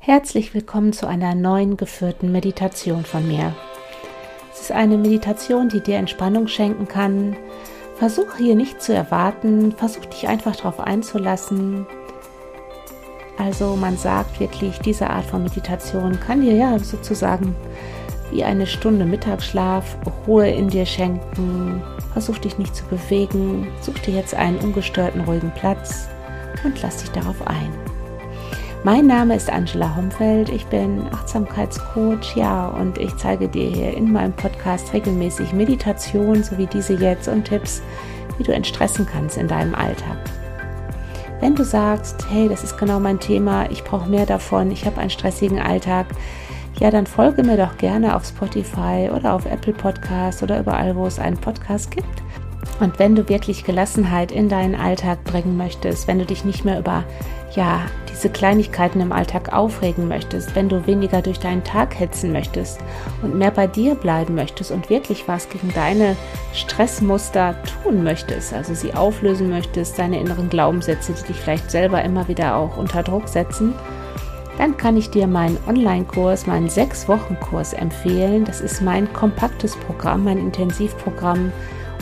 Herzlich willkommen zu einer neuen geführten Meditation von mir. Es ist eine Meditation, die dir Entspannung schenken kann. Versuch hier nicht zu erwarten, versuch dich einfach darauf einzulassen. Also man sagt wirklich, diese Art von Meditation kann dir ja sozusagen wie eine Stunde Mittagsschlaf Ruhe in dir schenken. Versuch dich nicht zu bewegen, such dir jetzt einen ungestörten, ruhigen Platz und lass dich darauf ein. Mein Name ist Angela Homfeld, ich bin Achtsamkeitscoach, ja, und ich zeige dir hier in meinem Podcast regelmäßig Meditation, so wie diese jetzt, und Tipps, wie du entstressen kannst in deinem Alltag. Wenn du sagst, hey, das ist genau mein Thema, ich brauche mehr davon, ich habe einen stressigen Alltag, ja, dann folge mir doch gerne auf Spotify oder auf Apple Podcast oder überall, wo es einen Podcast gibt. Und wenn du wirklich Gelassenheit in deinen Alltag bringen möchtest, wenn du dich nicht mehr über ja, diese Kleinigkeiten im Alltag aufregen möchtest, wenn du weniger durch deinen Tag hetzen möchtest und mehr bei dir bleiben möchtest und wirklich was gegen deine Stressmuster tun möchtest, also sie auflösen möchtest, deine inneren Glaubenssätze, die dich vielleicht selber immer wieder auch unter Druck setzen, dann kann ich dir meinen Online-Kurs, meinen Sechs-Wochen-Kurs empfehlen. Das ist mein kompaktes Programm, mein Intensivprogramm,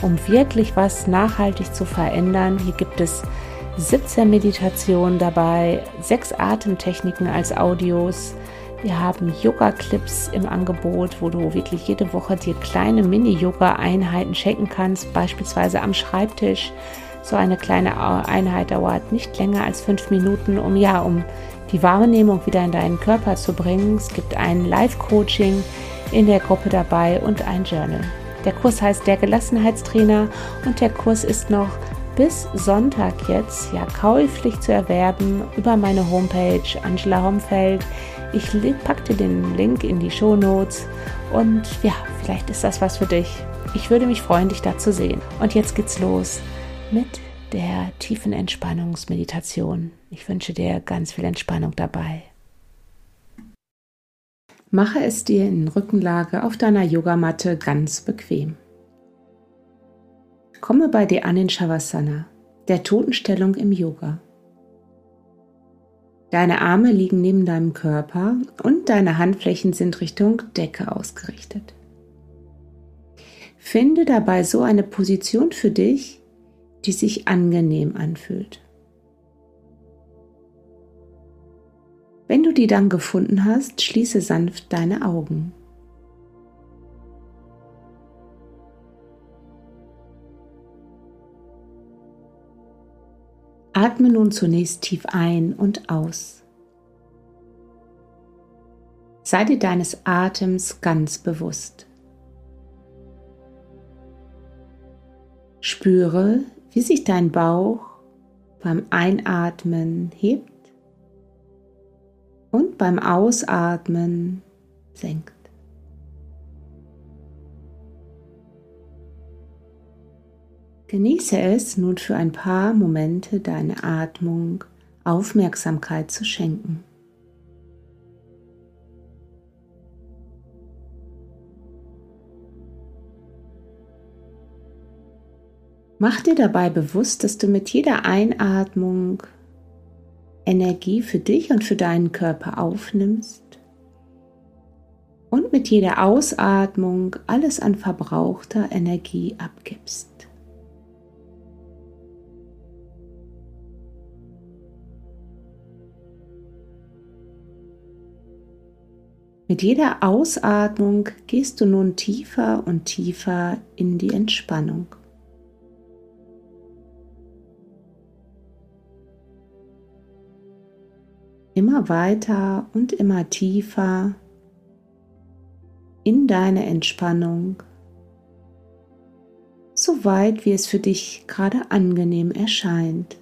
um wirklich was nachhaltig zu verändern. Hier gibt es 17 Meditationen dabei, sechs Atemtechniken als Audios. Wir haben Yoga-Clips im Angebot, wo du wirklich jede Woche dir kleine Mini-Yoga-Einheiten schenken kannst, beispielsweise am Schreibtisch. So eine kleine Einheit dauert nicht länger als fünf Minuten, um ja, um die Wahrnehmung wieder in deinen Körper zu bringen. Es gibt ein Live-Coaching in der Gruppe dabei und ein Journal. Der Kurs heißt der Gelassenheitstrainer und der Kurs ist noch bis Sonntag jetzt ja käuflich zu erwerben über meine Homepage Angela Homfeld. Ich packte den Link in die Show Notes und ja, vielleicht ist das was für dich. Ich würde mich freuen, dich da zu sehen. Und jetzt geht's los mit der tiefen Entspannungsmeditation. Ich wünsche dir ganz viel Entspannung dabei. Mache es dir in Rückenlage auf deiner Yogamatte ganz bequem. Komme bei dir an in Shavasana, der Totenstellung im Yoga. Deine Arme liegen neben deinem Körper und deine Handflächen sind Richtung Decke ausgerichtet. Finde dabei so eine Position für dich, die sich angenehm anfühlt. Wenn du die dann gefunden hast, schließe sanft deine Augen. Atme nun zunächst tief ein und aus. Sei dir deines Atems ganz bewusst. Spüre, wie sich dein Bauch beim Einatmen hebt und beim Ausatmen senkt. Genieße es nun für ein paar Momente deine Atmung Aufmerksamkeit zu schenken. Mach dir dabei bewusst, dass du mit jeder Einatmung Energie für dich und für deinen Körper aufnimmst und mit jeder Ausatmung alles an verbrauchter Energie abgibst. Mit jeder Ausatmung gehst du nun tiefer und tiefer in die Entspannung. Immer weiter und immer tiefer in deine Entspannung, so weit wie es für dich gerade angenehm erscheint.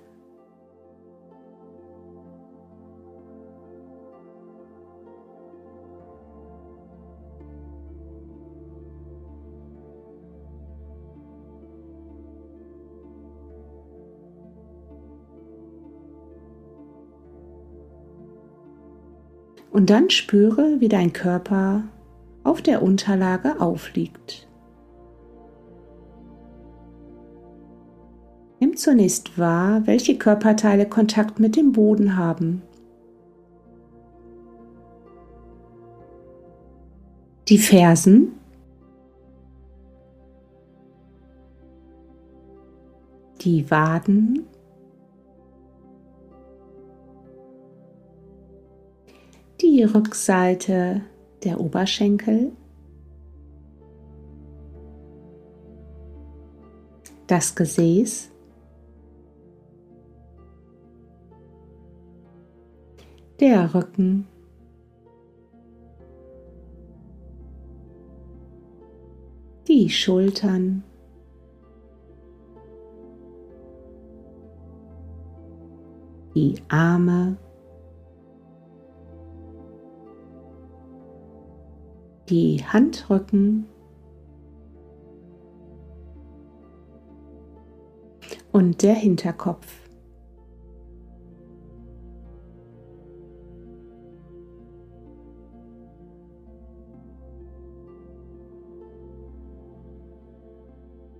Und dann spüre, wie dein Körper auf der Unterlage aufliegt. Nimm zunächst wahr, welche Körperteile Kontakt mit dem Boden haben. Die Fersen, die Waden, die Rückseite der Oberschenkel, das Gesäß, der Rücken, die Schultern, die Arme, die Handrücken und der Hinterkopf.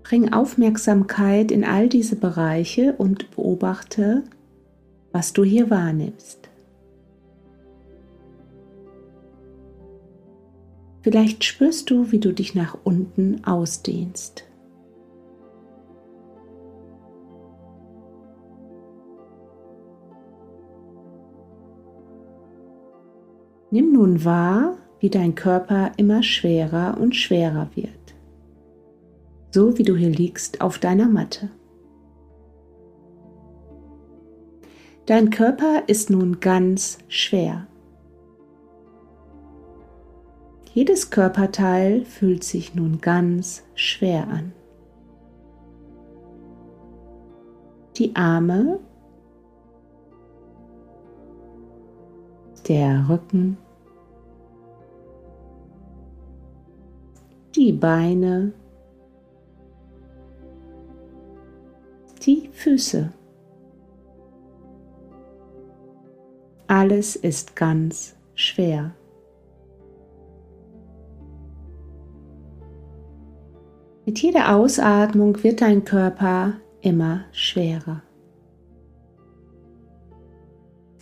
Bring Aufmerksamkeit in all diese Bereiche und beobachte, was du hier wahrnimmst. Vielleicht spürst du, wie du dich nach unten ausdehnst. Nimm nun wahr, wie dein Körper immer schwerer und schwerer wird, so wie du hier liegst auf deiner Matte. Dein Körper ist nun ganz schwer. Jedes Körperteil fühlt sich nun ganz schwer an. Die Arme, der Rücken, die Beine, die Füße. Alles ist ganz schwer. Mit jeder Ausatmung wird dein Körper immer schwerer.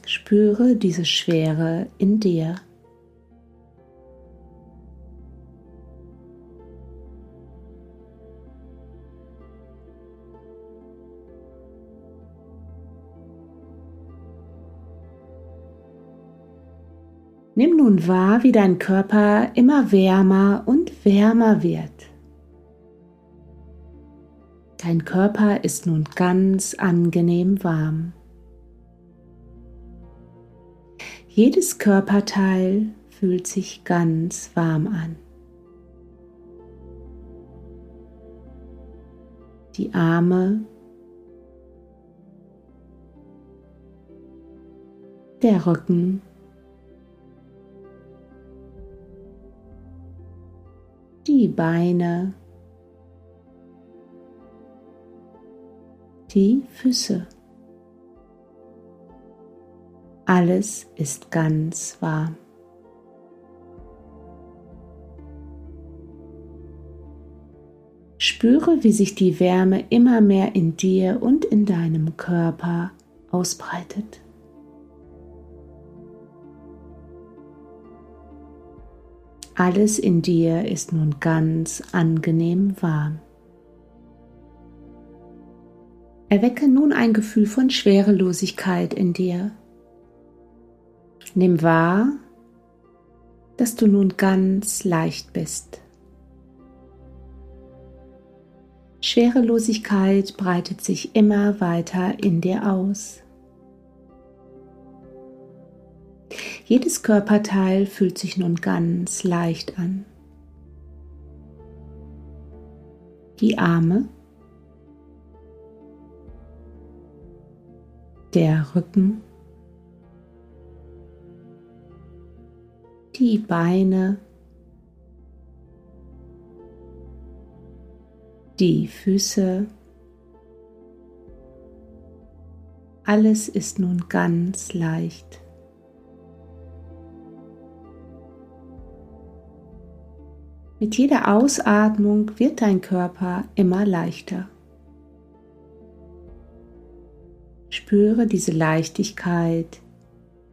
Spüre diese Schwere in dir. Nimm nun wahr, wie dein Körper immer wärmer und wärmer wird. Dein Körper ist nun ganz angenehm warm. Jedes Körperteil fühlt sich ganz warm an. Die Arme, der Rücken, die Beine, die Füße. Alles ist ganz warm. Spüre, wie sich die Wärme immer mehr in dir und in deinem Körper ausbreitet. Alles in dir ist nun ganz angenehm warm. Erwecke nun ein Gefühl von Schwerelosigkeit in dir. Nimm wahr, dass du nun ganz leicht bist. Schwerelosigkeit breitet sich immer weiter in dir aus. Jedes Körperteil fühlt sich nun ganz leicht an. Die Arme der Rücken, die Beine, die Füße. Alles ist nun ganz leicht. Mit jeder Ausatmung wird dein Körper immer leichter. Spüre diese Leichtigkeit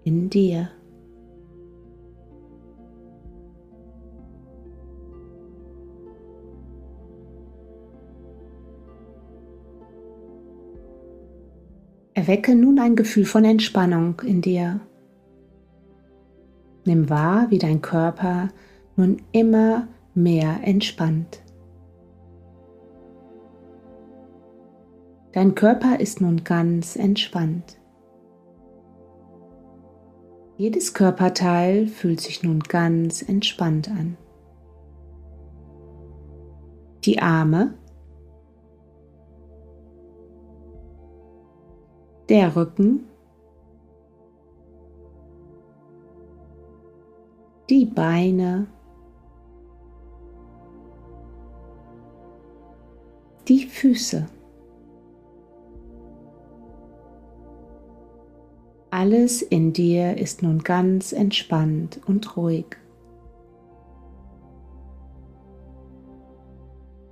in dir. Erwecke nun ein Gefühl von Entspannung in dir. Nimm wahr, wie dein Körper nun immer mehr entspannt. Dein Körper ist nun ganz entspannt. Jedes Körperteil fühlt sich nun ganz entspannt an. Die Arme, der Rücken, die Beine, die Füße. Alles in dir ist nun ganz entspannt und ruhig.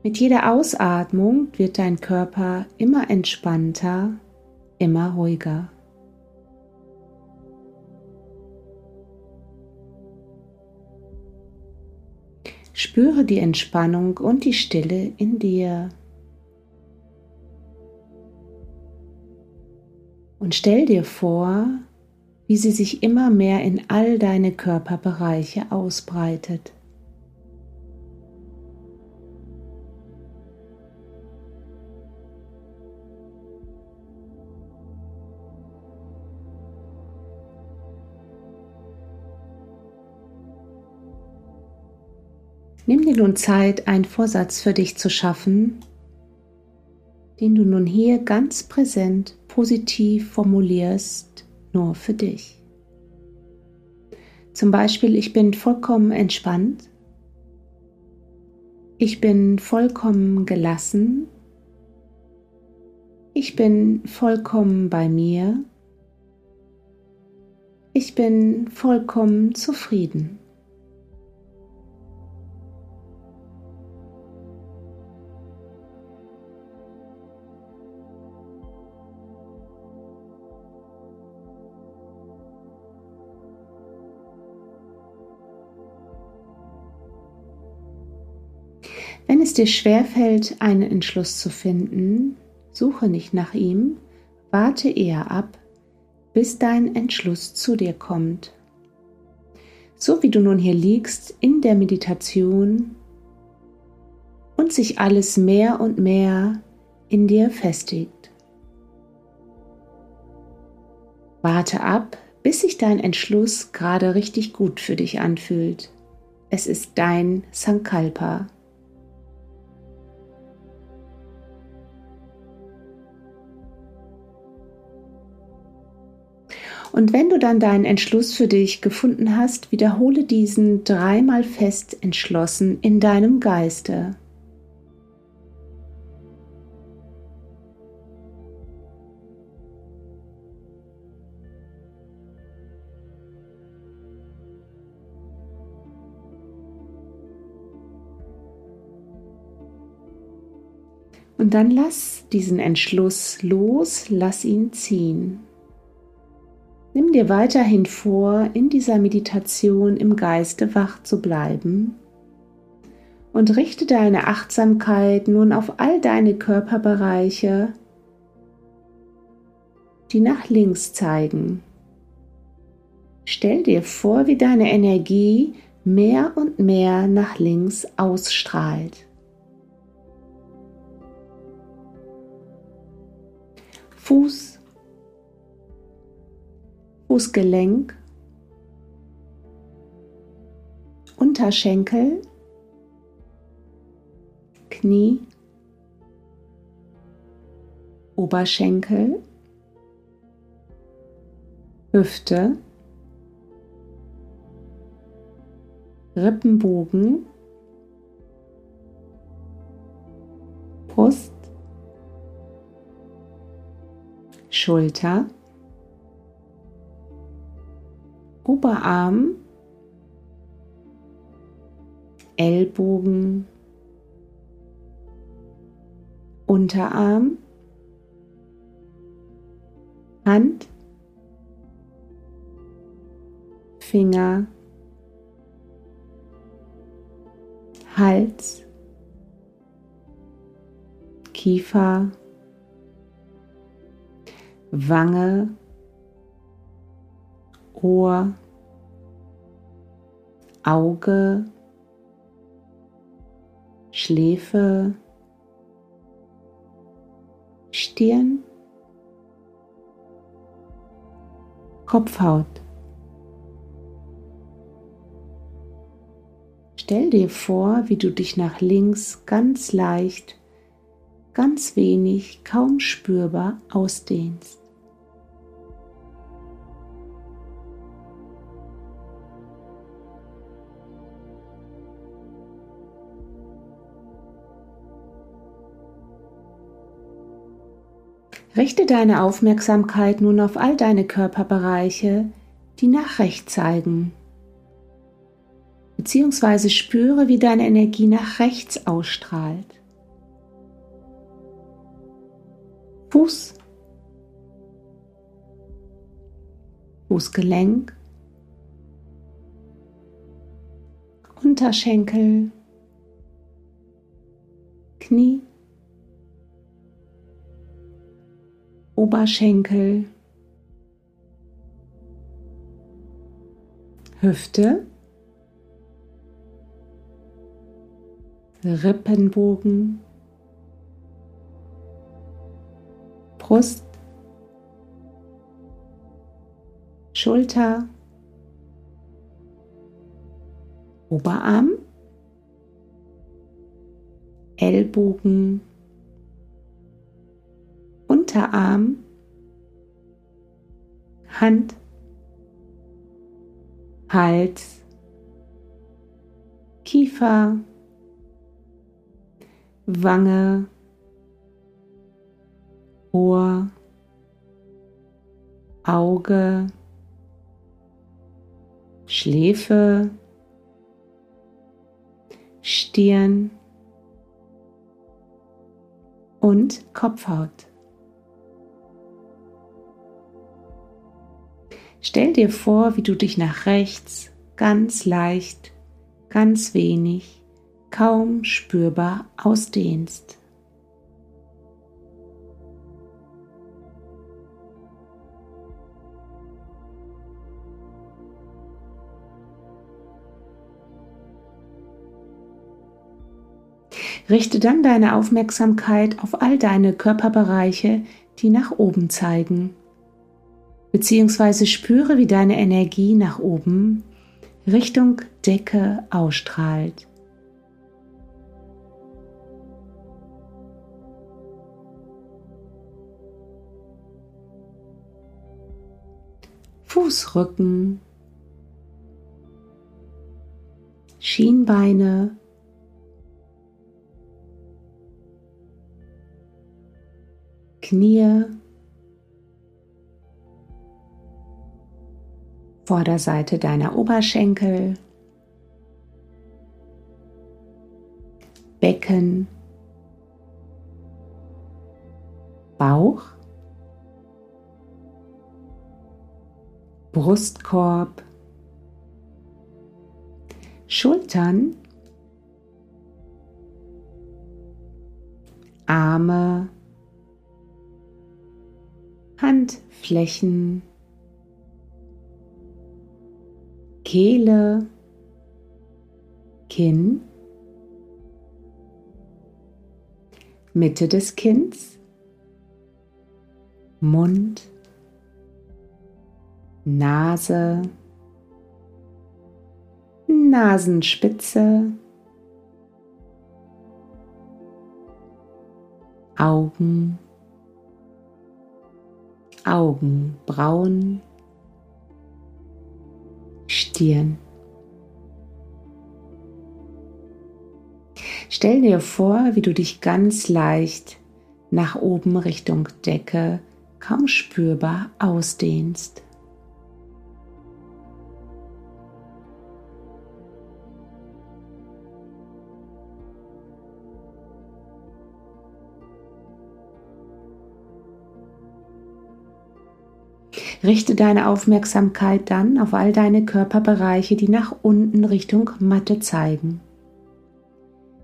Mit jeder Ausatmung wird dein Körper immer entspannter, immer ruhiger. Spüre die Entspannung und die Stille in dir. Und stell dir vor, wie sie sich immer mehr in all deine Körperbereiche ausbreitet. Nimm dir nun Zeit, einen Vorsatz für dich zu schaffen, den du nun hier ganz präsent positiv formulierst, nur für dich. Zum Beispiel, ich bin vollkommen entspannt. Ich bin vollkommen gelassen. Ich bin vollkommen bei mir. Ich bin vollkommen zufrieden. Wenn es dir schwerfällt, einen Entschluss zu finden, suche nicht nach ihm, warte eher ab, bis dein Entschluss zu dir kommt. So wie du nun hier liegst in der Meditation und sich alles mehr und mehr in dir festigt. Warte ab, bis sich dein Entschluss gerade richtig gut für dich anfühlt. Es ist dein Sankalpa. Und wenn du dann deinen Entschluss für dich gefunden hast, wiederhole diesen dreimal fest entschlossen in deinem Geiste. Und dann lass diesen Entschluss los, lass ihn ziehen. Nimm dir weiterhin vor, in dieser Meditation im Geiste wach zu bleiben und richte deine Achtsamkeit nun auf all deine Körperbereiche, die nach links zeigen. Stell dir vor, wie deine Energie mehr und mehr nach links ausstrahlt. Fuß, Fußgelenk, Unterschenkel, Knie, Oberschenkel, Hüfte, Rippenbogen, Brust, Schulter, Oberarm, Ellbogen, Unterarm, Hand, Finger, Hals, Kiefer, Wange, Ohr, Auge, Schläfe, Stirn, Kopfhaut. Stell dir vor, wie du dich nach links ganz leicht, ganz wenig, kaum spürbar ausdehnst. Richte deine Aufmerksamkeit nun auf all deine Körperbereiche, die nach rechts zeigen. Beziehungsweise spüre, wie deine Energie nach rechts ausstrahlt. Fuß, Fußgelenk, Unterschenkel, Knie, Oberschenkel, Hüfte, Rippenbogen, Brust, Schulter, Oberarm, Ellbogen, Unterarm, Hand, Hals, Kiefer, Wange, Ohr, Auge, Schläfe, Stirn und Kopfhaut. Stell dir vor, wie du dich nach rechts ganz leicht, ganz wenig kaum spürbar ausdehnst. Richte dann deine Aufmerksamkeit auf all deine Körperbereiche, die nach oben zeigen, beziehungsweise spüre, wie deine Energie nach oben Richtung Decke ausstrahlt. Fußrücken, Schienbeine, Knie, Vorderseite deiner Oberschenkel, Becken, Bauch, Brustkorb, Schultern, Arme, Handflächen, Kehle, Kinn, Mitte des Kinns, Mund, Nase, Nasenspitze, Augen, Augenbrauen, Stirn. Stell dir vor, wie du dich ganz leicht nach oben Richtung Decke kaum spürbar ausdehnst. Richte deine Aufmerksamkeit dann auf all deine Körperbereiche, die nach unten Richtung Matte zeigen.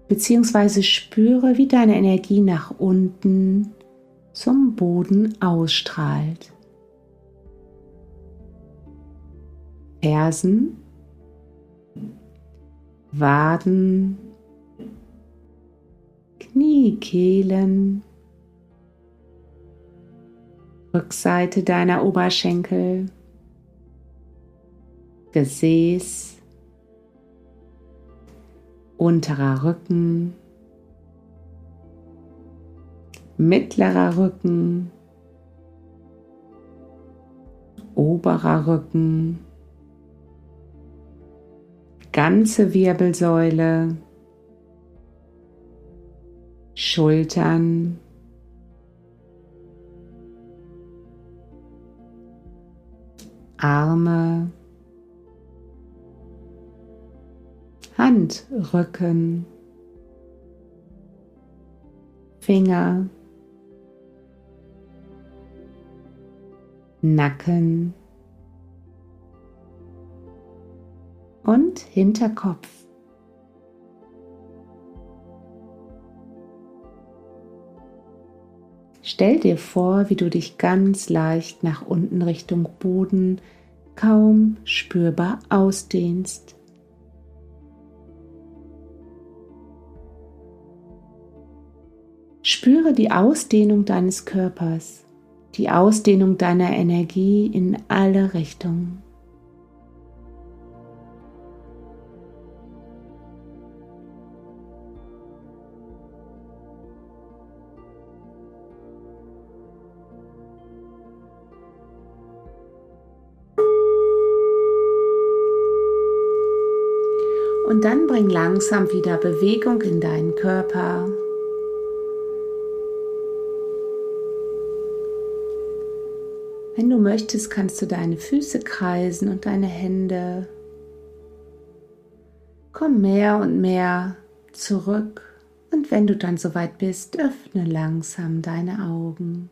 Beziehungsweise spüre, wie deine Energie nach unten zum Boden ausstrahlt. Fersen, Waden, Kniekehlen, Rückseite deiner Oberschenkel, Gesäß, unterer Rücken, mittlerer Rücken, oberer Rücken, ganze Wirbelsäule, Schultern, Arme, Handrücken, Finger, Nacken und Hinterkopf. Stell dir vor, wie du dich ganz leicht nach unten Richtung Boden kaum spürbar ausdehnst. Spüre die Ausdehnung deines Körpers die Ausdehnung deiner Energie in alle Richtungen. Dann bring langsam wieder Bewegung in deinen Körper. Wenn du möchtest, kannst du deine Füße kreisen und deine Hände. Komm mehr und mehr zurück und wenn du dann soweit bist, öffne langsam deine Augen.